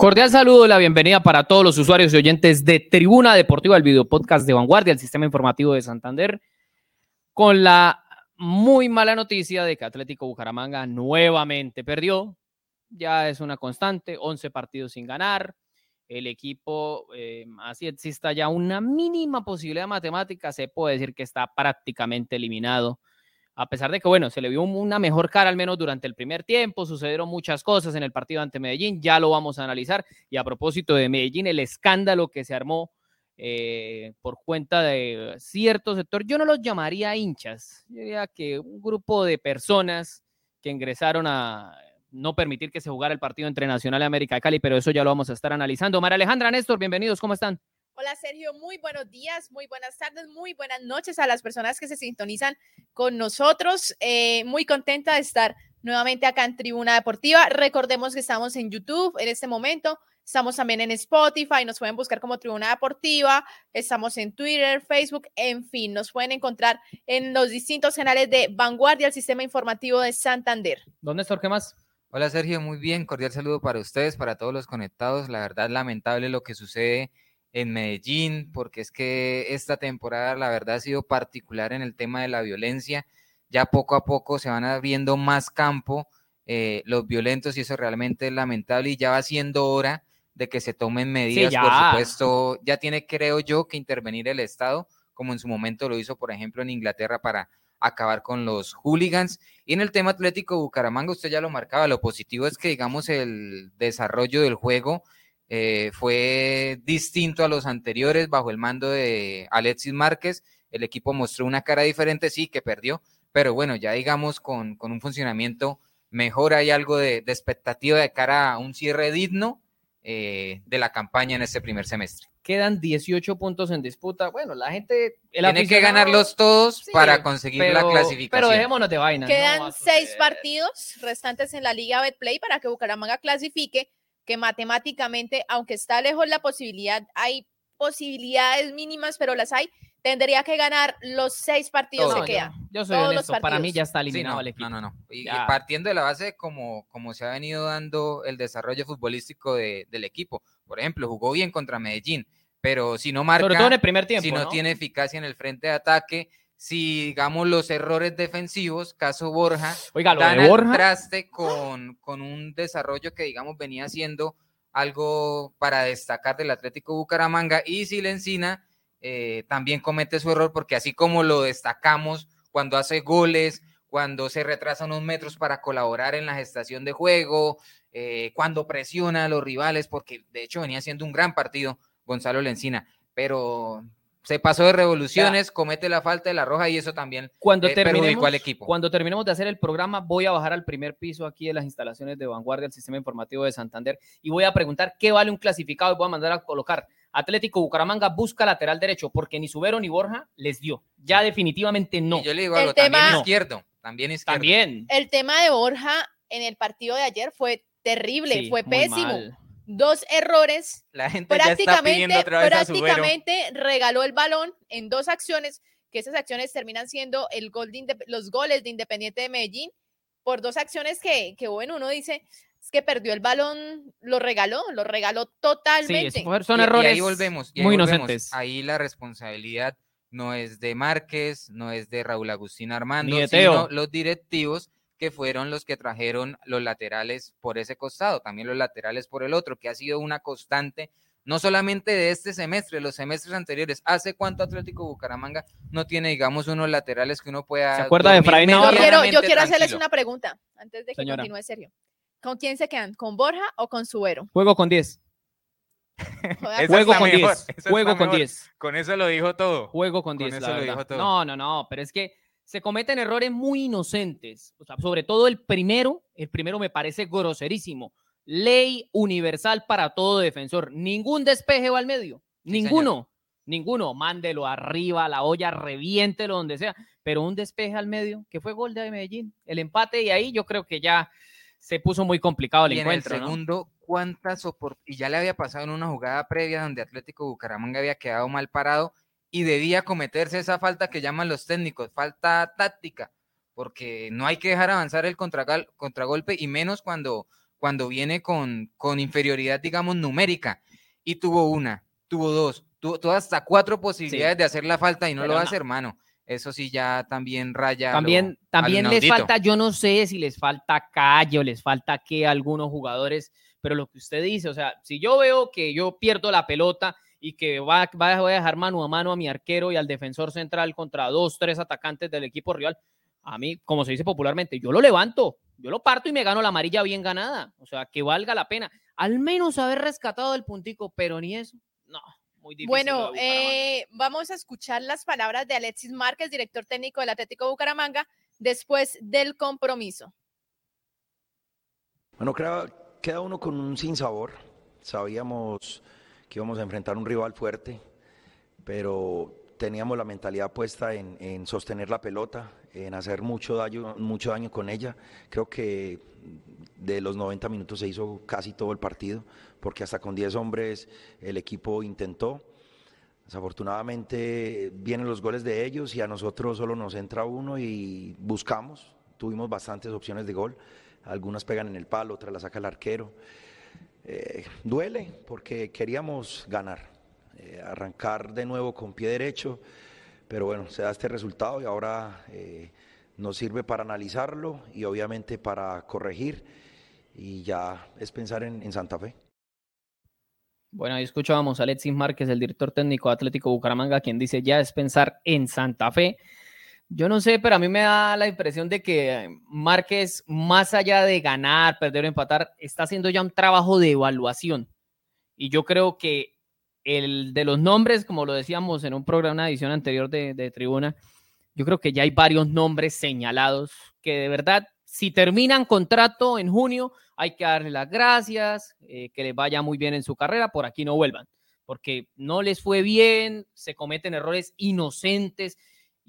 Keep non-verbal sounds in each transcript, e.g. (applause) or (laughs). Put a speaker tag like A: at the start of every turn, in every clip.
A: Cordial saludo y la bienvenida para todos los usuarios y oyentes de Tribuna Deportiva, el video podcast de Vanguardia, el sistema informativo de Santander, con la muy mala noticia de que Atlético Bucaramanga nuevamente perdió. Ya es una constante, 11 partidos sin ganar. El equipo, eh, así exista ya una mínima posibilidad matemática, se puede decir que está prácticamente eliminado a pesar de que, bueno, se le vio una mejor cara al menos durante el primer tiempo, sucedieron muchas cosas en el partido ante Medellín, ya lo vamos a analizar. Y a propósito de Medellín, el escándalo que se armó eh, por cuenta de cierto sector, yo no los llamaría hinchas, yo diría que un grupo de personas que ingresaron a no permitir que se jugara el partido entre Nacional y América de Cali, pero eso ya lo vamos a estar analizando. María Alejandra, Néstor, bienvenidos, ¿cómo están?
B: Hola Sergio, muy buenos días, muy buenas tardes, muy buenas noches a las personas que se sintonizan con nosotros. Eh, muy contenta de estar nuevamente acá en Tribuna Deportiva. Recordemos que estamos en YouTube en este momento, estamos también en Spotify, nos pueden buscar como Tribuna Deportiva, estamos en Twitter, Facebook, en fin, nos pueden encontrar en los distintos canales de Vanguardia, el sistema informativo de Santander.
A: ¿Dónde está? ¿Qué más?
C: Hola Sergio, muy bien, cordial saludo para ustedes, para todos los conectados. La verdad, lamentable lo que sucede en Medellín, porque es que esta temporada la verdad ha sido particular en el tema de la violencia. Ya poco a poco se van abriendo más campo eh, los violentos y eso realmente es lamentable y ya va siendo hora de que se tomen medidas. por supuesto, ya tiene, creo yo, que intervenir el Estado, como en su momento lo hizo, por ejemplo, en Inglaterra para acabar con los hooligans. Y en el tema atlético Bucaramanga, usted ya lo marcaba, lo positivo es que, digamos, el desarrollo del juego eh, fue distinto a los anteriores bajo el mando de Alexis Márquez. El equipo mostró una cara diferente, sí, que perdió, pero bueno, ya digamos con, con un funcionamiento mejor, hay algo de, expectativa de cara a un cierre digno eh, de la campaña en este primer semestre.
A: Quedan 18 puntos en disputa. Bueno, la gente.
C: Tiene que ganarlos todos para conseguir la clasificación.
A: Pero dejémonos de vaina.
B: Quedan seis partidos restantes en la Liga Betplay para que Bucaramanga clasifique que matemáticamente, aunque está lejos la posibilidad, hay posibilidades mínimas, pero las hay, tendría que ganar los seis partidos que quedan.
A: Yo, soy honesto, para mí ya está eliminado
C: el
A: equipo.
C: No, no, no. Y, partiendo de la base como, como se ha venido dando el desarrollo futbolístico del equipo. Por ejemplo, jugó bien contra Medellín, pero si no marca,
A: Sobre todo en el primer tiempo,
C: si no, tiene eficacia en el frente de ataque, si digamos los errores defensivos, caso Borja,
A: Oiga,
C: dan
A: de Borja...
C: traste con, con un desarrollo que digamos venía siendo algo para destacar del Atlético Bucaramanga y Silencina eh, también comete su error porque así como lo destacamos cuando hace goles, cuando se retrasa unos metros para colaborar en la gestación de juego, eh, cuando presiona a los rivales, porque de hecho venía siendo un gran partido Gonzalo Lencina, pero se pasó de revoluciones, comete la falta de la roja y eso también
A: cuando eh, terminemos, al equipo. Cuando terminemos de hacer el programa, voy a bajar al primer piso aquí de las instalaciones de Vanguardia, el sistema informativo de Santander, y voy a preguntar qué vale un clasificado y voy a mandar a colocar Atlético Bucaramanga busca lateral derecho, porque ni Subero ni Borja les dio. Ya definitivamente no.
C: yo le digo algo, también izquierdo, también izquierdo.
A: También.
B: El tema de Borja en el partido de ayer fue terrible, fue pésimo dos errores.
C: La gente prácticamente,
B: prácticamente regaló el balón en dos acciones, que esas acciones terminan siendo el gol de, los goles de Independiente de Medellín, por dos acciones que, que bueno, uno dice, es que perdió el balón, lo regaló, lo regaló totalmente.
A: son errores
C: ahí volvemos,
A: muy inocentes.
C: Ahí la responsabilidad no es de Márquez, no es de Raúl Agustín Armando, sino los directivos que fueron los que trajeron los laterales por ese costado, también los laterales por el otro, que ha sido una constante, no solamente de este semestre, los semestres anteriores. ¿Hace cuánto Atlético Bucaramanga no tiene, digamos, unos laterales que uno pueda...
A: ¿Se acuerda de Fray
B: Yo quiero, yo quiero hacerles una pregunta, antes de que continúe serio. ¿Con quién se quedan? ¿Con Borja o con Suero?
A: Juego con 10. Juego con 10. Juego con 10.
C: Con eso lo dijo todo.
A: Juego con 10. No, no, no, pero es que se cometen errores muy inocentes. sobre todo el primero, el primero me parece groserísimo. Ley universal para todo defensor. Ningún despeje va al medio. ninguno. Ninguno. Mándelo arriba, la olla, reviéntelo donde sea. Pero un despeje al medio, que fue gol de Medellín. El empate y ahí yo creo que ya se puso muy complicado el encuentro.
C: En el segundo, ¿cuántas Y ya le había pasado en una jugada previa donde Atlético Bucaramanga había quedado mal parado y debía cometerse esa falta que llaman los técnicos, falta táctica, porque no hay que dejar avanzar el contragolpe y menos cuando, cuando viene con, con inferioridad, digamos, numérica, y tuvo una, tuvo dos, tuvo, hasta cuatro posibilidades de hacer la falta y no lo hace, hermano. Eso sí ya también raya.
A: También, también les falta, yo no sé si les falta calle o les falta que algunos jugadores, pero lo que usted dice, o sea, si yo veo que yo pierdo la pelota y que va, va, voy a dejar mano a mano a mi arquero y al defensor central contra dos, tres atacantes del equipo rival, a mí, como se dice popularmente, yo lo levanto, yo lo parto y me gano la amarilla bien ganada. O sea, que valga la pena. Al menos haber rescatado el puntico, pero ni eso. No, muy difícil.
B: Bueno, eh, vamos a escuchar las palabras de Alexis Márquez, director técnico del Atlético Bucaramanga, después del compromiso.
D: Bueno, creo, queda uno con un sinsabor. Sabíamos que íbamos a enfrentar un rival fuerte, pero teníamos la mentalidad puesta en, sostener la pelota, en hacer mucho daño, mucho daño con ella. Creo que de los 90 minutos se hizo casi todo el partido, porque hasta con 10 hombres el equipo intentó. Desafortunadamente vienen los goles de ellos y a nosotros solo nos entra uno y buscamos. Tuvimos bastantes opciones de gol, algunas pegan en el palo, otras las saca el arquero. Eh, duele porque queríamos ganar, eh, arrancar de nuevo con pie derecho, pero bueno, se da este resultado y ahora eh, nos sirve para analizarlo y obviamente para corregir y ya es pensar en, Santa Fe.
A: Bueno, ahí escuchábamos a Alexis Márquez, el director técnico de Atlético Bucaramanga, quien dice ya es pensar en Santa Fe. Yo no sé, pero a mí me da la impresión de que Márquez, más allá de ganar, perder o empatar, está haciendo ya un trabajo de evaluación. Y yo creo que el de los nombres, como lo decíamos en un programa, una edición anterior de, Tribuna, yo creo que ya hay varios nombres señalados que de verdad, si terminan contrato en junio, hay que darle las gracias, eh, que les vaya muy bien en su carrera, por aquí no vuelvan, porque no les fue bien, se cometen errores inocentes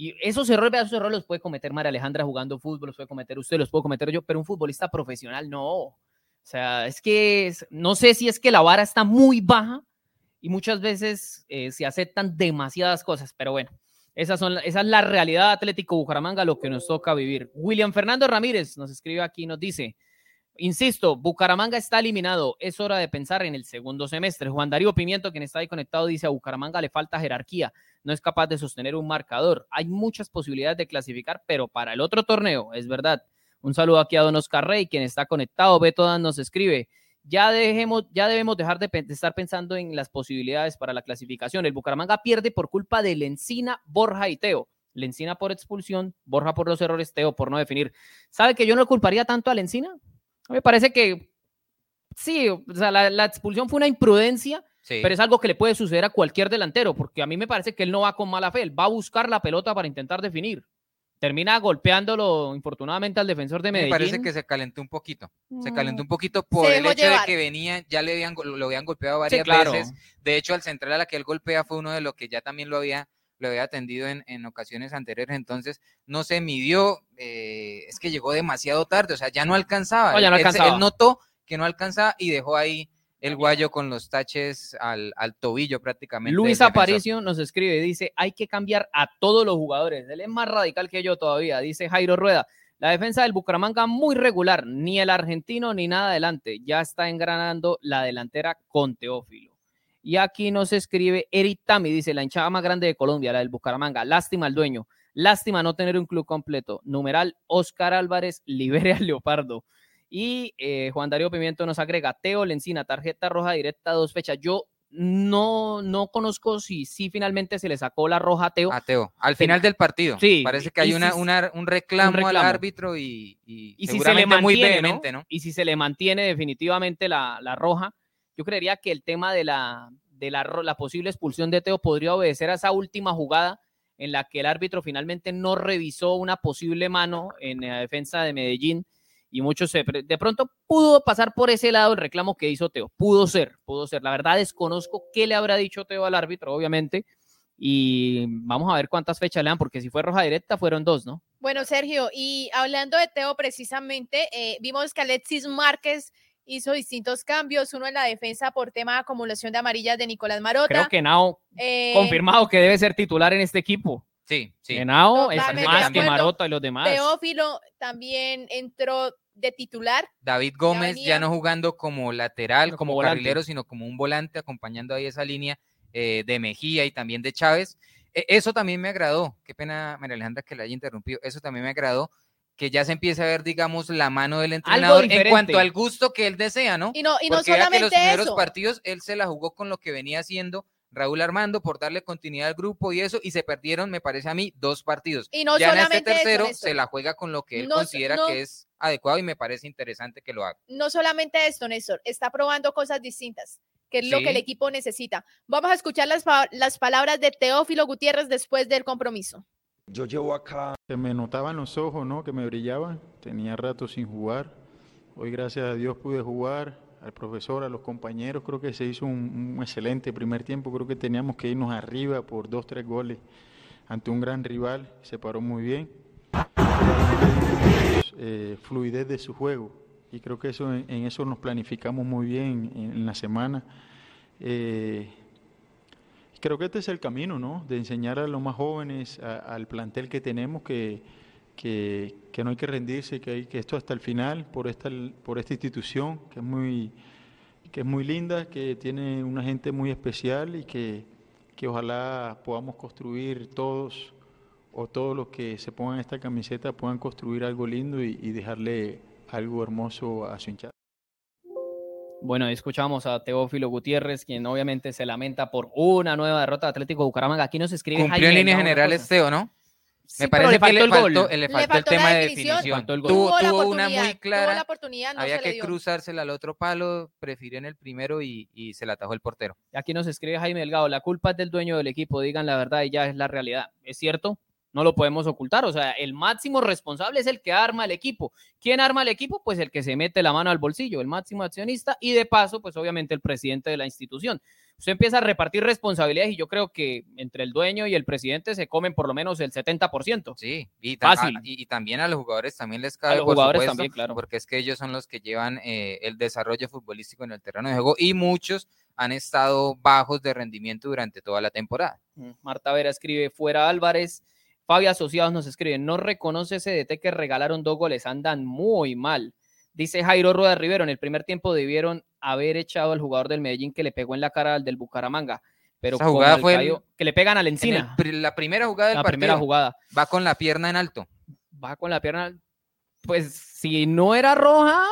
A: y esos errores, esos errores los puede cometer María Alejandra jugando fútbol, los puede cometer usted, los puedo cometer yo, pero un futbolista profesional no. O sea, es que no sé si es que la vara está muy baja y muchas veces eh, se aceptan demasiadas cosas, pero bueno, esas son, esa es la realidad Atlético Bucaramanga, lo que nos toca vivir. William Fernando Ramírez nos escribe aquí, nos dice, Insisto, Bucaramanga está eliminado. Es hora de pensar en el segundo semestre. Juan Darío Pimiento, quien está ahí conectado, dice a Bucaramanga le falta jerarquía. No es capaz de sostener un marcador. Hay muchas posibilidades de clasificar, pero para el otro torneo, es verdad. Un saludo aquí a Don Oscar Rey, quien está conectado. Beto Dan nos escribe. Ya, dejemos, ya debemos dejar de, estar pensando en las posibilidades para la clasificación. El Bucaramanga pierde por culpa de Lencina, Borja y Teo. Lencina por expulsión, Borja por los errores, Teo por no definir. ¿Sabe que yo no culparía tanto a Lencina? Me parece que sí, o sea, la, expulsión fue una imprudencia, pero es algo que le puede suceder a cualquier delantero, porque a mí me parece que él no va con mala fe, él va a buscar la pelota para intentar definir. Termina golpeándolo, infortunadamente, al defensor de Medellín.
C: Me parece que se calentó un poquito. Se calentó un poquito por el hecho de que venía, ya le habían, lo habían golpeado varias veces. De hecho, al central a la que él golpea fue uno de los que ya también lo había lo había atendido en, en ocasiones anteriores, entonces no se midió, eh, es que llegó demasiado tarde, o sea, ya no alcanzaba.
A: ya no alcanzaba.
C: Él, notó que no alcanzaba y dejó ahí el guayo con los taches al, al tobillo prácticamente.
A: Luis Aparicio nos escribe, dice, hay que cambiar a todos los jugadores. Él es más radical que yo todavía, dice Jairo Rueda. La defensa del Bucaramanga muy regular, ni el argentino ni nada adelante. Ya está engranando la delantera con Teófilo. Y aquí nos escribe Eric Tami, dice, la hinchada más grande de Colombia, la del Bucaramanga. Lástima al dueño. Lástima no tener un club completo. Numeral Oscar Álvarez, libere al Leopardo. Y eh, Juan Darío Pimiento nos agrega, Teo Lencina, tarjeta roja directa, dos fechas. Yo no, no conozco si sí finalmente se le sacó la roja a Teo.
C: A Teo, al final del partido. Sí. Parece que hay una, un, reclamo al árbitro y,
A: y, si se le mantiene, ¿no? Y si se le mantiene definitivamente la, la roja, yo creería que el tema de la, de la, posible expulsión de Teo podría obedecer a esa última jugada en la que el árbitro finalmente no revisó una posible mano en la defensa de Medellín y muchos se, de pronto pudo pasar por ese lado el reclamo que hizo Teo. Pudo ser, pudo ser. La verdad desconozco qué le habrá dicho Teo al árbitro, obviamente. Y vamos a ver cuántas fechas le dan, porque si fue roja directa fueron dos, ¿no?
B: Bueno, Sergio, y hablando de Teo precisamente, eh, vimos que Alexis Márquez hizo distintos cambios, uno en la defensa por tema de acumulación de amarillas de Nicolás Marota.
A: Creo que Nao eh, confirmado que debe ser titular en este equipo.
C: Sí, sí.
A: Nao es más que Marota y los demás.
B: Teófilo también entró de titular.
C: David Gómez ya, no jugando como lateral, como,
A: como
C: carrilero, sino como un volante acompañando ahí esa línea eh, de Mejía y también de Chávez. E- eso también me agradó. Qué pena, María Alejandra, que la haya interrumpido. Eso también me agradó. Que ya se empiece a ver, digamos, la mano del entrenador en cuanto al gusto que él desea, ¿no?
B: Y no, y no
C: Porque vea que los
B: solamente
C: primeros
B: eso.
C: partidos él se la jugó con lo que venía haciendo Raúl Armando por darle continuidad al grupo y eso, y se perdieron, me parece a mí, dos partidos.
B: Y no
C: ya en este
B: solamente eso,
C: tercero
B: Néstor.
C: se la juega con lo que él
B: No
C: considera
B: no-
C: que es adecuado y me parece interesante que lo haga.
B: no solamente esto, Néstor, está probando cosas distintas, que es lo que el equipo necesita. Vamos a escuchar las palabras de Teófilo Gutiérrez después del compromiso.
D: Yo llevo acá
E: Se me notaban los ojos, ¿no? Que me brillaban. Tenía rato sin jugar. Hoy, gracias a Dios, pude jugar. Al profesor, a los compañeros, creo que se hizo un, excelente primer tiempo. Creo que teníamos que irnos arriba por dos, tres goles ante un gran rival. Se paró muy bien. Eh, fluidez de su juego. Y creo que eso en, en eso nos planificamos muy bien en, en la semana. Eh, Creo que este es el camino, ¿no? De enseñar a los más jóvenes, al plantel que tenemos, que, que, que no hay que rendirse, que hay que esto hasta el final, por esta, por esta institución, que es muy, que es muy linda, que tiene una gente muy especial y que, que ojalá podamos construir todos, o todos los que se pongan esta camiseta puedan construir algo lindo y, y dejarle algo hermoso a su hinchada.
A: Bueno, ahí escuchamos a Teófilo Gutiérrez, quien obviamente se lamenta por una nueva derrota de Atlético Bucaramanga. Aquí nos escribe
C: Cumplió en líneas generales. Teo, ¿no?
A: Sí,
C: Me parece que le
A: el gol.
C: faltó, le faltó el tema de
B: definición.
C: Tuvo,
B: Tuvo
C: una muy
B: tuvo
C: clara.
B: la oportunidad, no
C: había
B: le
C: que cruzársela al otro palo, prefirió en el primero y, y se la atajó el portero.
A: Aquí nos escribe Jaime Delgado, la culpa es del dueño del equipo, digan la verdad y ya es la realidad. ¿Es cierto? No lo podemos ocultar, o sea, el máximo responsable es el que arma el equipo. ¿Quién arma el equipo? Pues el que se mete la mano al bolsillo, el máximo accionista y de paso, pues obviamente el presidente de la institución. Usted empieza a repartir responsabilidades y yo creo que entre el dueño y el presidente se comen por lo menos el 70%.
C: Sí, y, ta-
A: Fácil.
C: a- y, y también a los jugadores también les cabe,
A: los
C: por
A: jugadores
C: supuesto,
A: también, claro.
C: porque es que ellos son los que llevan eh, el desarrollo futbolístico en el terreno de juego y muchos han estado bajos de rendimiento durante toda la temporada.
A: Mm, Marta Vera escribe, fuera Álvarez. Fabi Asociados nos escribe, no reconoce ese DT que regalaron dos goles, andan muy mal. Dice Jairo Rueda Rivero, en el primer tiempo debieron haber echado al jugador del Medellín que le pegó en la cara al del Bucaramanga. Pero
C: Esa jugada fue
A: que le pegan a la
C: En
A: encina,
C: la primera jugada del
A: la
C: partido
A: primera jugada.
C: va con la pierna en alto,
A: Va con la pierna, pues si no era roja,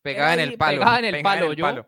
C: pegada en
A: era ahí,
C: el palo.
A: pegada en el
C: pegada
A: palo, yo.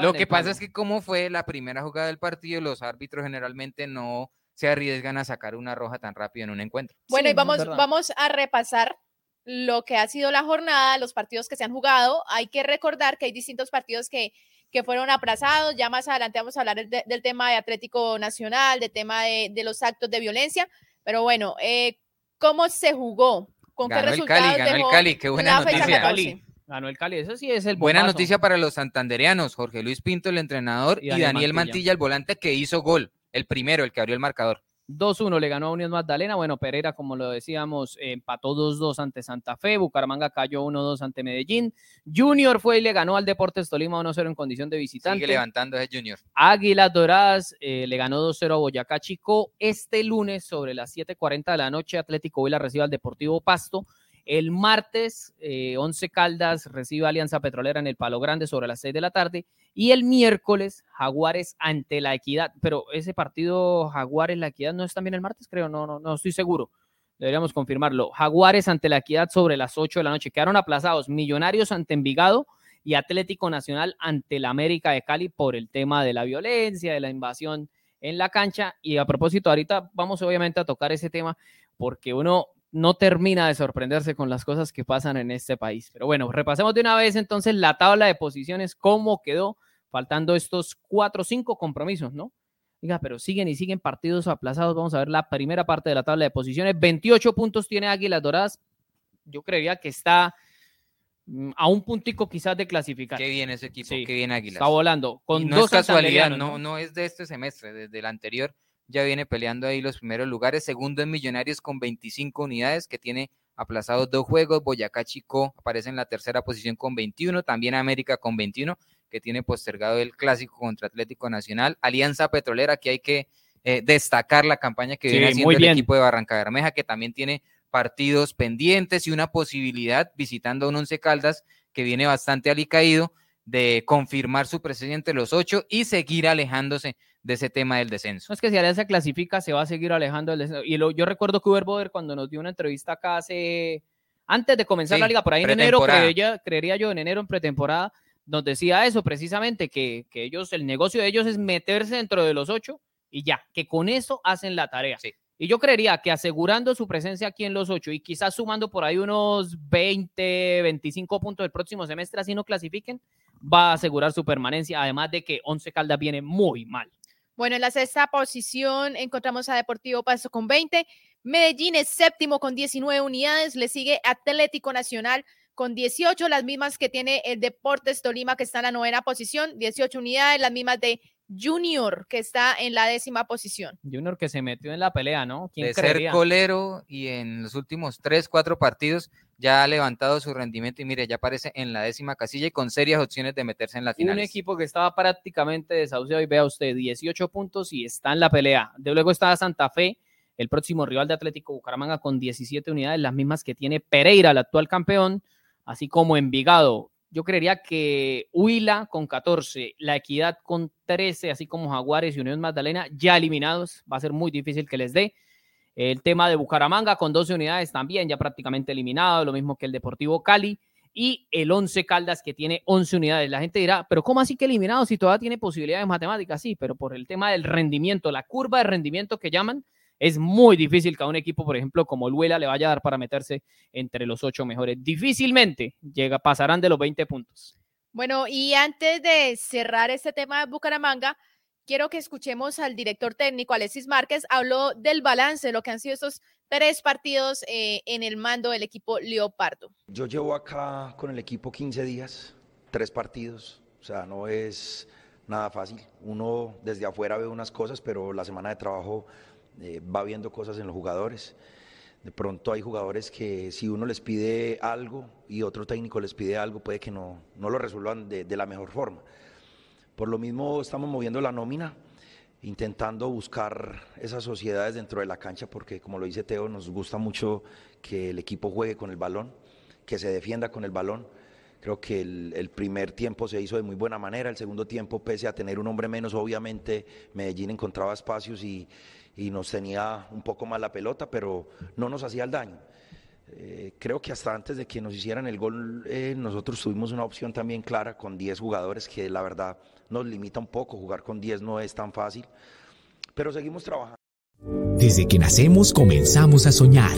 C: Lo
A: en
C: que pasa
A: palo.
C: es que como fue la primera jugada del partido, los árbitros generalmente no se arriesgan a sacar una roja tan rápido en un encuentro.
B: Bueno,
A: Sí,
B: y vamos, a repasar lo que ha sido la jornada, los partidos que se han jugado. Hay que recordar que hay distintos partidos que, que fueron aplazados. Ya más adelante vamos a hablar de- del tema de Atlético Nacional, del tema de, de los actos de violencia. Pero bueno, eh, ¿cómo se jugó? ¿Con
C: Ganó
B: qué
C: el
B: resultados
C: Cali, ganó el Cali, qué buena noticia.
B: 14?
A: Cali. Ganó el Cali, eso sí es el
C: Buena
A: bombazo.
C: noticia para los santanderianos, Jorge Luis Pinto, el entrenador,
A: Y
C: y
A: Daniel
C: Daniel,
A: Mantilla.
C: Mantilla. el volante, que hizo gol, el primero, el que abrió el marcador.
A: 2-1 le ganó a Unión Magdalena. Bueno, Pereira, como lo decíamos, empató 2-2 ante Santa Fe. Bucaramanga cayó 1-2 ante Medellín. Junior fue y le ganó al Deportes Tolima 1-0 en condición de visitante.
C: Sigue levantando ese Junior.
A: Águilas Doradas eh, le ganó 2-0 a Boyacá Chico. Este lunes, sobre las 7:40 de la noche, Atlético Huila recibe al Deportivo Pasto. El martes, eh, 11 Caldas recibe Alianza Petrolera en el Palo Grande sobre las 6 de la tarde. Y el miércoles, Jaguares ante la Equidad. Pero ese partido, Jaguares-La Equidad, ¿no es también el martes? Creo, no, no, no estoy seguro. Deberíamos confirmarlo. Jaguares ante la Equidad sobre las 8 de la noche. Quedaron aplazados. Millonarios ante Envigado y Atlético Nacional ante el América de Cali por el tema de la violencia, de la invasión en la cancha. Y a propósito, ahorita vamos obviamente a tocar ese tema porque uno no termina de sorprenderse con las cosas que pasan en este país. Pero bueno, repasemos de una vez entonces la tabla de posiciones, cómo quedó, faltando estos cuatro o cinco compromisos, ¿no? Diga, pero siguen y siguen partidos aplazados. Vamos a ver la primera parte de la tabla de posiciones. 28 puntos tiene Águilas Doradas. Yo creería que está mm, a un puntico quizás de clasificar.
C: Qué bien ese equipo,
A: Sí,
C: qué bien Águilas.
A: Está volando. Con
C: Y no
A: dos
C: es casualidad,
A: santanderianos,
C: no, no es de este semestre, desde el anterior ya viene peleando ahí los primeros lugares. Segundo en Millonarios con 25 unidades, que tiene aplazados dos juegos. Boyacá Chico aparece en la tercera posición con 21, también América con 21, que tiene postergado el clásico contra Atlético Nacional. Alianza Petrolera, que hay que eh, destacar la campaña que
A: Sí,
C: viene haciendo el equipo de Barranca Bermeja, que también tiene partidos pendientes y una posibilidad visitando a un Once Caldas que viene bastante alicaído de confirmar su presencia entre los ocho y seguir alejándose de ese tema del descenso.
A: No es que si Alianza clasifica, se va a seguir alejando del descenso. Y lo, yo recuerdo que Uber Boder, cuando nos dio una entrevista acá hace, antes de comenzar
C: Sí,
A: la liga, por ahí en enero, creería, creería yo, en enero en pretemporada, nos decía eso precisamente, que, que ellos, el negocio de ellos es meterse dentro de los ocho y ya, que con eso hacen la tarea.
C: Sí.
A: Y yo creería que asegurando su presencia aquí en los ocho y quizás sumando por ahí unos 20, 25 puntos el próximo semestre, así no clasifiquen, va a asegurar su permanencia, además de que Once Caldas viene muy mal.
B: Bueno, en la sexta posición encontramos a Deportivo Paso con 20. Medellín es séptimo con 19 unidades. Le sigue Atlético Nacional con 18, las mismas que tiene el Deportes Tolima, que está en la novena posición, 18 unidades, las mismas de Junior, que está en la décima posición.
A: Junior que se metió en la pelea, ¿no? ¿Quién
C: de
A: creería?
C: ser colero y en los últimos tres, cuatro partidos ya ha levantado su rendimiento y mire, ya aparece en la décima casilla y con serias opciones de meterse en las
A: Un
C: finales.
A: equipo que estaba prácticamente desahuciado y vea usted, 18 puntos y está en la pelea. De luego está Santa Fe, el próximo rival de Atlético Bucaramanga con 17 unidades, las mismas que tiene Pereira, el actual campeón, así como Envigado. Yo creería que Huila con 14, La Equidad con 13, así como Jaguares y Unión Magdalena ya eliminados. Va a ser muy difícil que les dé. El tema de Bucaramanga con 12 unidades también ya prácticamente eliminado, lo mismo que el Deportivo Cali y el 11 Caldas que tiene 11 unidades. La gente dirá, pero ¿cómo así que eliminado si todavía tiene posibilidades matemáticas? Sí, pero por el tema del rendimiento, la curva de rendimiento que llaman, es muy difícil que a un equipo, por ejemplo, como el Huela le vaya a dar para meterse entre los ocho mejores. Difícilmente llega, pasarán de los 20 puntos.
B: Bueno, y antes de cerrar este tema de Bucaramanga, quiero que escuchemos al director técnico, Alexis Márquez, habló del balance de lo que han sido estos tres partidos eh, en el mando del equipo Leopardo.
D: Yo llevo acá con el equipo 15 días, tres partidos, o sea, no es nada fácil. Uno desde afuera ve unas cosas, pero la semana de trabajo eh, va viendo cosas en los jugadores. De pronto hay jugadores que si uno les pide algo y otro técnico les pide algo, puede que no, no lo resuelvan de, de la mejor forma. Por lo mismo estamos moviendo la nómina, intentando buscar esas sociedades dentro de la cancha, porque como lo dice Teo, nos gusta mucho que el equipo juegue con el balón, que se defienda con el balón. Creo que el, primer tiempo se hizo de muy buena manera, el segundo tiempo, pese a tener un hombre menos, obviamente Medellín encontraba espacios y, y nos tenía un poco más la pelota, pero no nos hacía el daño. Eh, creo que hasta antes de que nos hicieran el gol, eh, nosotros tuvimos una opción también clara con 10 jugadores que la verdad nos limita un poco, jugar con 10 no es tan fácil, pero seguimos trabajando.
F: Desde que nacemos comenzamos a soñar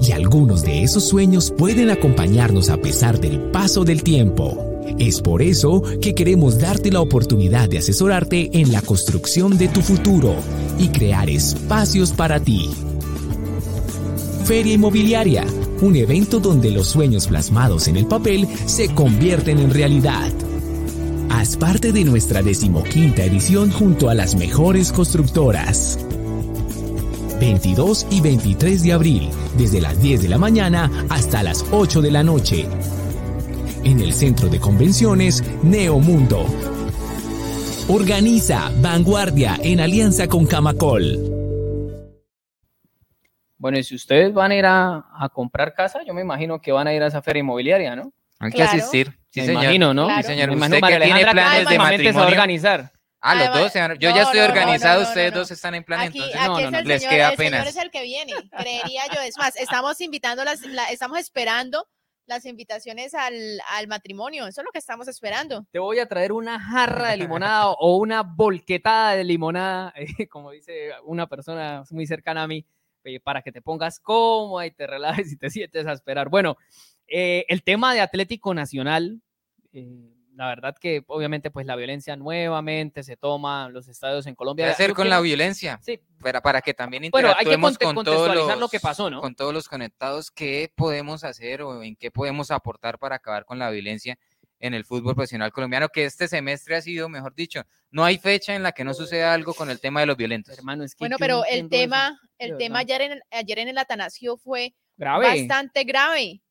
F: y algunos de esos sueños pueden acompañarnos a pesar del paso del tiempo. Es por eso que queremos darte la oportunidad de asesorarte en la construcción de tu futuro y crear espacios para ti. Feria Inmobiliaria, un evento donde los sueños plasmados en el papel se convierten en realidad. Haz parte de nuestra decimoquinta edición junto a las mejores constructoras. 22 y 23 de abril, desde las 10 de la mañana hasta las 8 de la noche. En el Centro de Convenciones Neomundo. Organiza Vanguardia en alianza con Camacol.
A: Bueno, y si ustedes van a ir a, a, comprar casa, yo me imagino que van a ir a esa feria inmobiliaria, ¿no?
C: Hay que claro. asistir.
A: Sí, me señor. imagino, ¿no?
B: Claro.
C: Sí, señor.
A: Me
C: ¿Usted
A: imagino
C: que tiene planes de
A: próximamente se va a
C: matrimonio?
A: organizar.
C: Ah, los
B: Además-
C: dos, señor. Yo
B: no,
C: ya estoy
B: no, no,
C: organizado,
B: no, no,
C: ustedes
B: no.
C: dos están en plan,
B: Aquí,
C: entonces
A: no,
B: aquí
A: no,
B: es
A: no,
B: el
C: les
B: señor,
C: queda
B: el señor
C: apenas.
B: es el que viene, creería yo. Es más, estamos invitando, las, la- estamos esperando las invitaciones al, al matrimonio. Eso es lo que estamos esperando.
A: Te voy a traer una jarra de limonada o una volquetada de limonada, (laughs) eh, como dice una persona muy cercana a mí, eh, para que te pongas cómoda y te relajes y te sientes a esperar. Bueno, eh, el tema de Atlético Nacional, eh, la verdad que obviamente pues la violencia nuevamente se toma los estadios en Colombia.
C: ¿Qué hacer
A: Yo
C: con la
A: quiero-
C: violencia?
A: Sí,
C: Para, para que también
A: Bueno, hay que
C: interactuemos con todos los,
A: lo que pasó, ¿no?
C: con todos los conectados, qué podemos hacer o en qué podemos aportar para acabar con la violencia en el fútbol profesional colombiano, que este semestre ha sido, mejor dicho, no hay fecha en la que no suceda algo con el tema de los violentos.
A: hermano, es que
B: Bueno, pero el
A: eso.
B: tema, el tema ayer en, ayer en el Atanasio fue
A: grave.
B: bastante grave.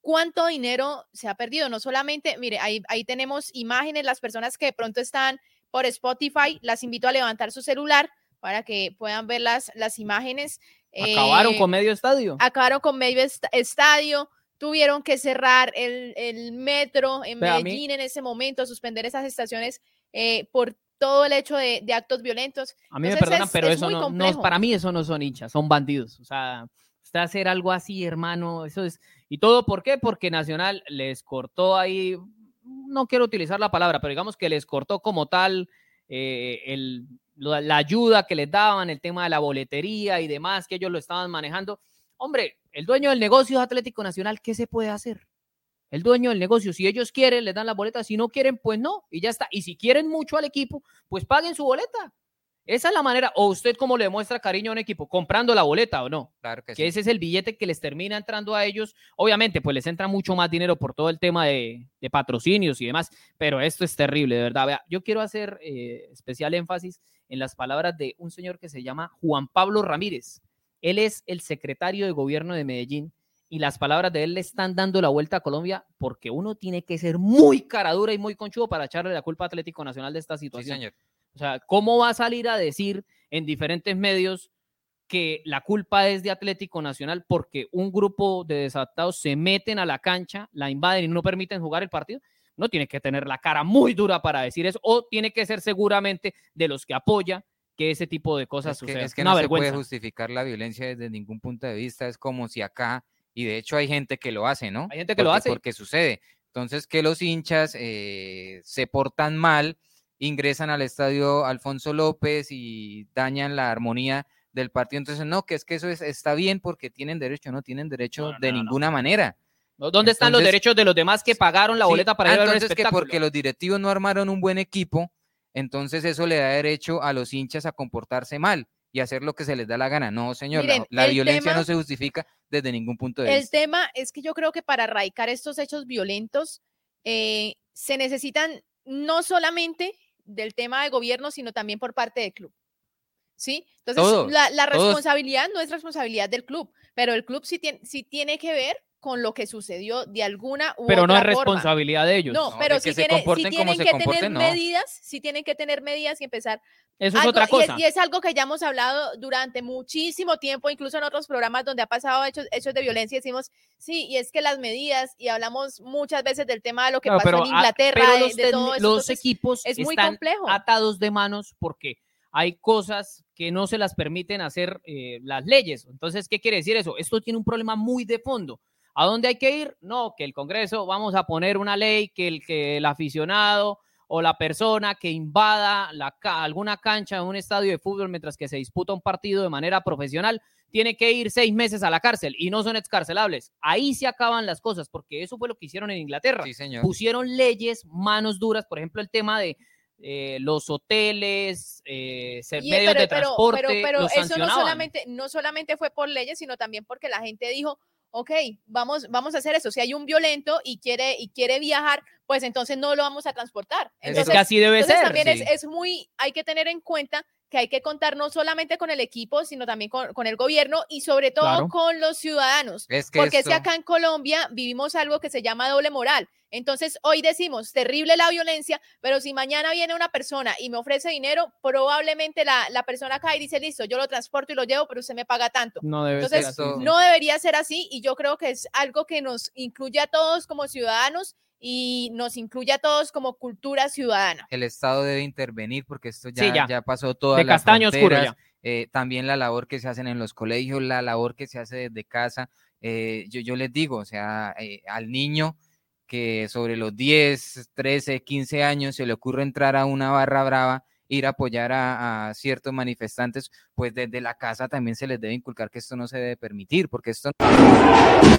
B: ¿Cuánto dinero se ha perdido? No solamente, mire, ahí, ahí tenemos imágenes, las personas que de pronto están por Spotify, las invito a levantar su celular para que puedan ver las, las imágenes.
A: Acabaron
B: Eh,
A: con medio estadio.
B: acabaron con medio est- estadio, tuvieron que cerrar el, el metro en Medellín en ese momento, suspender esas estaciones eh, por todo el hecho de, de actos violentos.
A: A mí me perdonan,
B: es-
A: pero
B: es
A: eso no, no, para mí eso no son hinchas, son bandidos. O sea, usted hacer algo así, hermano, eso es. ¿Y todo por qué? Porque Nacional les cortó ahí, no quiero utilizar la palabra, pero digamos que les cortó como tal eh, el, la, ayuda que les daban, el tema de la boletería y demás, que ellos lo estaban manejando. Hombre, el dueño del negocio es Atlético Nacional, ¿qué se puede hacer? El dueño del negocio, si ellos quieren, les dan la boleta, si no quieren, pues no, y ya está. Y si quieren mucho al equipo, pues paguen su boleta. Esa es la manera, o usted cómo le muestra cariño a un equipo, comprando la boleta o no,
C: Claro que
A: que
C: sí.
A: ese es el billete que les termina entrando a ellos. Obviamente, pues les entra mucho más dinero por todo el tema de, de patrocinios y demás, pero esto es terrible, de verdad. Vea, yo quiero hacer eh, especial énfasis en las palabras de un señor que se llama Juan Pablo Ramírez. Él es el secretario de gobierno de Medellín y las palabras de él le están dando la vuelta a Colombia porque uno tiene que ser muy cara dura y muy conchudo para echarle la culpa a Atlético Nacional de esta
C: Sí,
A: situación.
C: señor.
A: O sea, ¿cómo va a salir a decir en diferentes medios que la culpa es de Atlético Nacional porque un grupo de desatados se meten a la cancha, la invaden y no permiten jugar el partido? No tiene que tener la cara muy dura para decir eso o tiene que ser seguramente de los que apoya que ese tipo de cosas
C: Es que,
A: sucedan.
C: es que
A: Una
C: no se puede justificar la violencia desde ningún punto de vista. Es como si acá, y de hecho hay gente que lo hace, ¿no?
A: Hay gente que lo hace.
C: Porque sucede. Entonces, que los hinchas eh, se portan mal, ingresan al estadio Alfonso López y dañan la armonía del partido. Entonces, no, que es que eso es- está bien porque tienen derecho, no tienen derecho
A: No, no,
C: de
A: no, no.
C: ninguna manera.
A: ¿Dónde están los derechos de los demás que pagaron la
C: Sí,
A: boleta para ir a ver
C: que porque los directivos no armaron un buen equipo, entonces eso le da derecho a los hinchas a comportarse mal y hacer lo que se les da la gana. No, señor, la-
B: Miren,
C: la,
B: el
C: violencia
B: tema-
C: no se justifica desde ningún punto de
B: El
C: vista.
B: tema es que yo creo que para erradicar estos hechos violentos eh, se necesitan no solamente del tema de gobierno, sino también por parte del club. ¿Sí? Entonces,
C: Todos,
B: la, la
C: todos.
B: responsabilidad no es responsabilidad del club, pero el club sí tiene, sí tiene que ver con lo que sucedió de alguna u
A: Pero no es
B: forma.
A: responsabilidad de ellos.
B: No,
C: No,
B: pero
C: se
B: tiene-
C: como
B: tienen que tener
C: no.
B: medidas, sí tienen que tener medidas y empezar
A: Eso es
B: algo-
A: otra
B: y es-
A: cosa.
B: Y es, algo que ya hemos hablado durante muchísimo tiempo, incluso en otros programas donde ha pasado hechos, hechos de violencia, decimos, sí, y es que las medidas, y hablamos muchas veces del tema de lo que
A: Claro,
B: pasó en Inglaterra,
A: pero
B: de,
A: los,
B: de todo eso.
A: los
B: entonces,
A: equipos
B: es muy
A: están
B: complejo.
A: atados de manos porque hay cosas que no se las permiten hacer eh, las leyes. Entonces, ¿qué quiere decir eso? Esto tiene un problema muy de fondo. ¿A dónde hay que ir? No, que el Congreso, vamos a poner una ley que el, que el aficionado o la persona que invada la, ca- alguna cancha en un estadio de fútbol mientras que se disputa un partido de manera profesional, tiene que ir seis meses a la cárcel y no son excarcelables. Ahí se acaban las cosas, porque eso fue lo que hicieron en Inglaterra
C: Sí, señor.
A: pusieron leyes, manos duras, por ejemplo, el tema de eh, los hoteles, eh, se-
B: Y,
A: medios
B: pero,
A: de transporte,
B: pero, pero
A: los
B: eso no solamente, no solamente fue por leyes, sino también porque la gente dijo, ok, vamos, vamos a hacer eso. Si hay un violento y quiere, y quiere viajar, pues entonces no lo vamos a transportar.
C: Es
A: es
B: Entonces,
A: que así debe
B: Entonces
A: ser.
B: también
C: sí.
B: es, es muy, hay que tener en cuenta que hay que contar no solamente con el equipo, sino también con, con el gobierno y sobre todo
A: Claro.
B: con los ciudadanos.
C: Es que
B: Porque es que acá en Colombia vivimos algo que se llama doble moral. Entonces hoy decimos, terrible la violencia, pero si mañana viene una persona y me ofrece dinero, probablemente la, la persona cae y dice, listo, yo lo transporto y lo llevo, pero usted me paga tanto.
A: No debe
B: Entonces,
A: ser así.
B: No debería ser así y yo creo que es algo que nos incluye a todos como ciudadanos y nos incluye a todos como cultura ciudadana.
C: el Estado debe intervenir porque esto ya,
A: Sí, ya.
C: ya. pasó todas
A: De
C: las
A: castaño oscuro ya.
C: eh, también la labor que se hacen en los colegios, la labor que se hace desde casa. eh, yo, yo les digo, o sea, eh, al niño que sobre los 10, 13, 15 años se le ocurre entrar a una barra brava, ir a apoyar a, a ciertos manifestantes, pues desde la casa también se les debe inculcar que esto no se debe permitir, porque esto no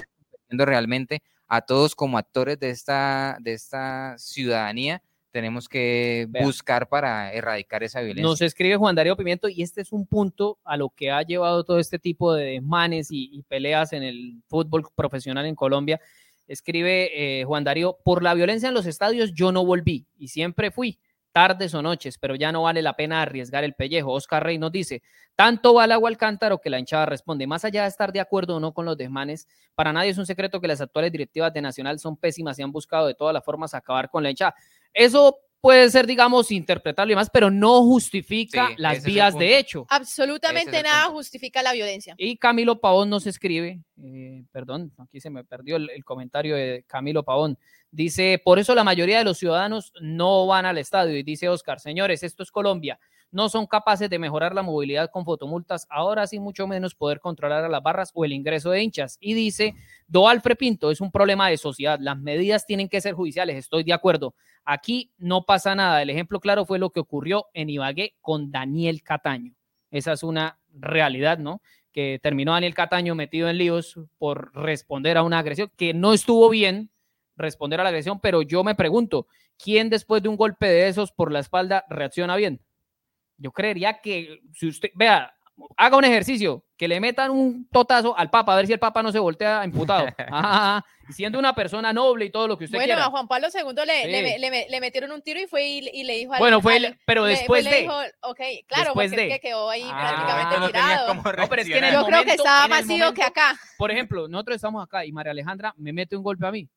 C: realmente a todos como actores de esta, de esta ciudadanía tenemos que buscar para erradicar esa violencia.
A: Nos escribe Juan Darío Pimiento y este es un punto a lo que ha llevado todo este tipo de desmanes y, y peleas en el fútbol profesional en Colombia. Escribe eh, Juan Darío, por la violencia en los estadios yo no volví y siempre fui, tardes o noches, pero ya no vale la pena arriesgar el pellejo. Oscar Rey nos dice, tanto va el agua al cántaro que la hinchada responde, más allá de estar de acuerdo o no con los desmanes, para nadie es un secreto que las actuales directivas de Nacional son pésimas y han buscado de todas las formas acabar con la hinchada. Eso puede ser, digamos, interpretable y más, pero no justifica
C: Sí,
A: las vías de hecho.
B: Absolutamente
C: Ese
B: nada justifica la violencia.
A: Y Camilo Pavón nos escribe, eh, perdón, aquí se me perdió el, el comentario de Camilo Pavón. Dice, por eso la mayoría de los ciudadanos no van al estadio. Y dice Oscar, señores, esto es Colombia. No son capaces de mejorar la movilidad con fotomultas. Ahora sí, mucho menos poder controlar a las barras o el ingreso de hinchas. Y dice, Doalfre Pinto, es un problema de sociedad. Las medidas tienen que ser judiciales. Estoy de acuerdo. Aquí no pasa nada. El ejemplo claro fue lo que ocurrió en Ibagué con Daniel Cataño. Esa es una realidad, ¿no? Que terminó Daniel Cataño metido en líos por responder a una agresión que no estuvo bien responder a la agresión, pero yo me pregunto, ¿quién después de un golpe de esos por la espalda reacciona bien? Yo creería que si usted, vea, haga un ejercicio, que le metan un totazo al Papa, a ver si el Papa no se voltea imputado. (laughs) Ajá, y siendo una persona noble y todo lo que usted
B: Bueno,
A: quiera.
B: a Juan Pablo II le, le,
A: Sí.
B: le me- le metieron un tiro y fue y, y le dijo al-
A: Bueno, fue,
B: al-
A: pero
B: le-
A: después
B: le
A: de.
B: dijo, ok, claro,
A: Después
B: porque es
A: de.
B: que quedó ahí
A: Ah,
B: prácticamente
C: no
B: tirado.
A: No, pero es que en el
B: Yo
C: reaccionar.
B: creo que
A: momento-
B: estaba más ido que
A: momento-
B: acá.
A: Por ejemplo, nosotros estamos acá y María Alejandra me mete un golpe a mí.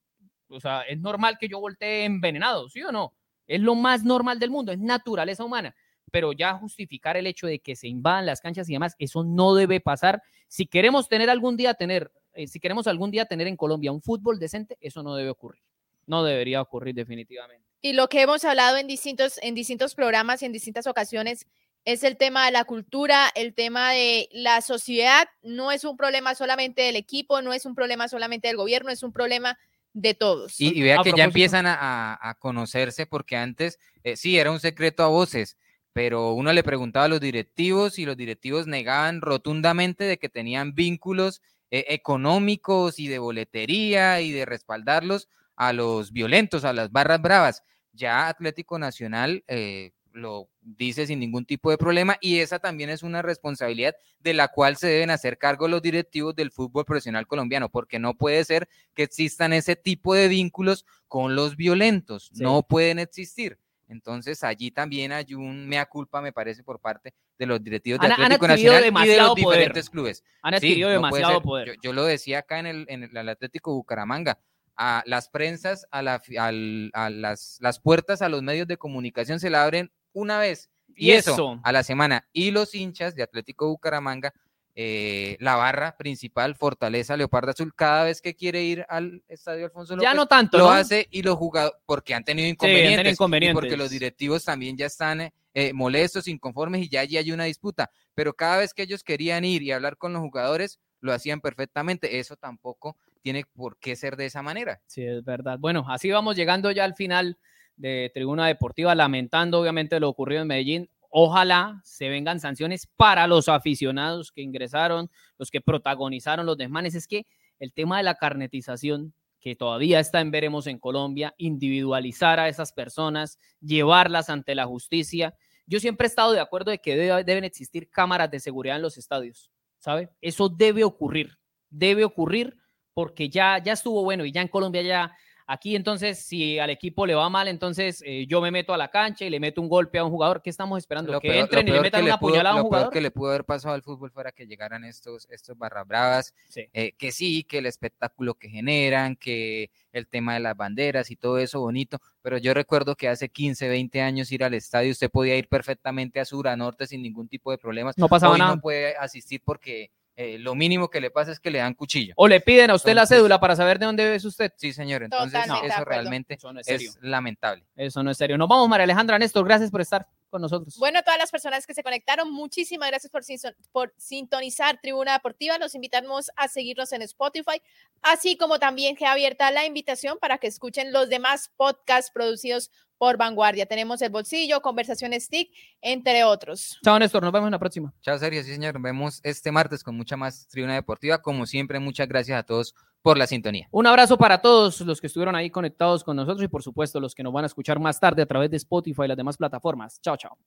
A: O sea, es normal que yo voltee envenenado, ¿sí o no? Es lo más normal del mundo, es naturaleza humana. Pero ya justificar el hecho de que se invadan las canchas y demás, eso no debe pasar. Si queremos tener algún día tener, eh, si queremos algún día tener en Colombia un fútbol decente, eso no debe ocurrir. No debería ocurrir definitivamente.
B: Y lo que hemos hablado en distintos, en distintos programas y en distintas ocasiones es el tema de la cultura, el tema de la sociedad. No es un problema solamente del equipo, no es un problema solamente del gobierno, es un problema de todos.
C: Y, y vea
A: A
C: que ya empiezan a, a- a conocerse porque antes eh, sí era un secreto a voces, pero uno le preguntaba a los directivos y los directivos negaban rotundamente de que tenían vínculos eh, económicos y de boletería y de respaldarlos a los violentos, a las barras bravas. Ya Atlético Nacional eh, lo dice sin ningún tipo de problema y esa también es una responsabilidad de la cual se deben hacer cargo los directivos del fútbol profesional colombiano, porque no puede ser que existan ese tipo de vínculos con los violentos.
A: Sí.
C: No pueden existir. Entonces allí también hay un mea culpa, me parece, por parte de los directivos de
A: Han-
C: Atlético Nacional y de los
A: poder.
C: diferentes clubes.
A: Han adquirido demasiado poder.
C: Yo, yo lo decía acá en el, en el Atlético Bucaramanga. A las prensas, a, la, fi- al- a las, las puertas a los medios de comunicación se la abren una vez. Y,
A: Y
C: eso,
A: eso.
C: a la semana. Y los hinchas de Atlético Bucaramanga, eh, la barra principal, Fortaleza Leopardo Azul, cada vez que quiere ir al estadio Alfonso López,
A: Ya no tanto,
C: lo
A: ¿no?
C: hace y los jugadores, porque han tenido
A: han tenido
C: inconvenientes, y porque
A: inconvenientes.
C: los directivos también ya están eh, eh, molestos, inconformes y ya allí hay una disputa. Pero cada vez que ellos querían ir y hablar con los jugadores, lo hacían perfectamente. Eso tampoco tiene por qué ser de esa manera.
A: Sí, es verdad. Bueno, así vamos llegando ya al final de Tribuna Deportiva, lamentando obviamente lo ocurrido en Medellín. Ojalá se vengan sanciones para los aficionados que ingresaron, los que protagonizaron los desmanes. Es que el tema de la carnetización, que todavía está en veremos en Colombia, individualizar a esas personas, llevarlas ante la justicia. Yo siempre he estado de acuerdo de que debe- deben existir cámaras de seguridad en los estadios, ¿sabe? Eso debe ocurrir, debe ocurrir porque ya, ya estuvo bueno y ya en Colombia ya, aquí entonces si al equipo le va mal, entonces eh, yo me meto a la cancha y le meto un golpe a un jugador, ¿qué estamos esperando?
C: Lo
A: que
C: peor, lo
A: entren y le metan una puñalada a un
C: lo
A: jugador.
C: que le pudo haber pasado al fútbol fuera que llegaran estos, estos barra bravas,
A: Sí.
C: eh, que sí, que el espectáculo que generan, que el tema de las banderas y todo eso bonito, pero yo recuerdo que hace 15, 20 años ir al estadio, usted podía ir perfectamente a sur, a norte sin ningún tipo de problemas.
A: No pasaba
C: Hoy
A: nada.
C: no puede asistir porque eh, lo mínimo que le pasa es que le dan cuchillo.
A: O le piden a usted la cédula para saber de dónde es usted.
C: Sí, señor, entonces eso realmente
A: Eso no es serio.
C: es lamentable.
A: Eso no es serio. Nos vamos, María Alejandra Néstor. Gracias por estar con nosotros.
B: Bueno, a todas las personas que se conectaron, muchísimas gracias por, sin- por sintonizar Tribuna Deportiva. Los invitamos a seguirnos en Spotify, así como también queda abierta la invitación para que escuchen los demás podcasts producidos por Vanguardia. Tenemos El Bolsillo, Conversaciones TIC, entre otros.
A: Chao, Néstor. Nos vemos en la próxima.
C: Chao, Sergio. Sí, señor. Nos vemos este martes con mucha más tribuna deportiva. Como siempre, muchas gracias a todos por la sintonía.
A: Un abrazo para todos los que estuvieron ahí conectados con nosotros y por supuesto los que nos van a escuchar más tarde a través de Spotify y las demás plataformas. Chao, chao.